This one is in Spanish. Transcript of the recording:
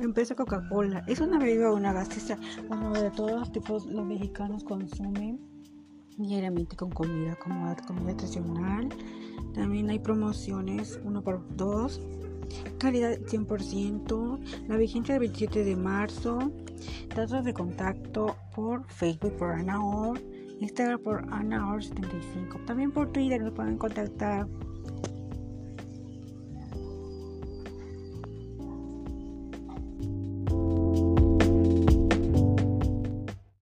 Empresa Coca-Cola. Es una bebida o una gaseosa, bueno, de todos los tipos los mexicanos consumen diariamente con comida, como comida tradicional. También hay promociones 1 por 2 calidad 100%, la vigencia del 27 de marzo, datos de contacto por Facebook por Anaor, Instagram por Anaor75, también por Twitter nos pueden contactar.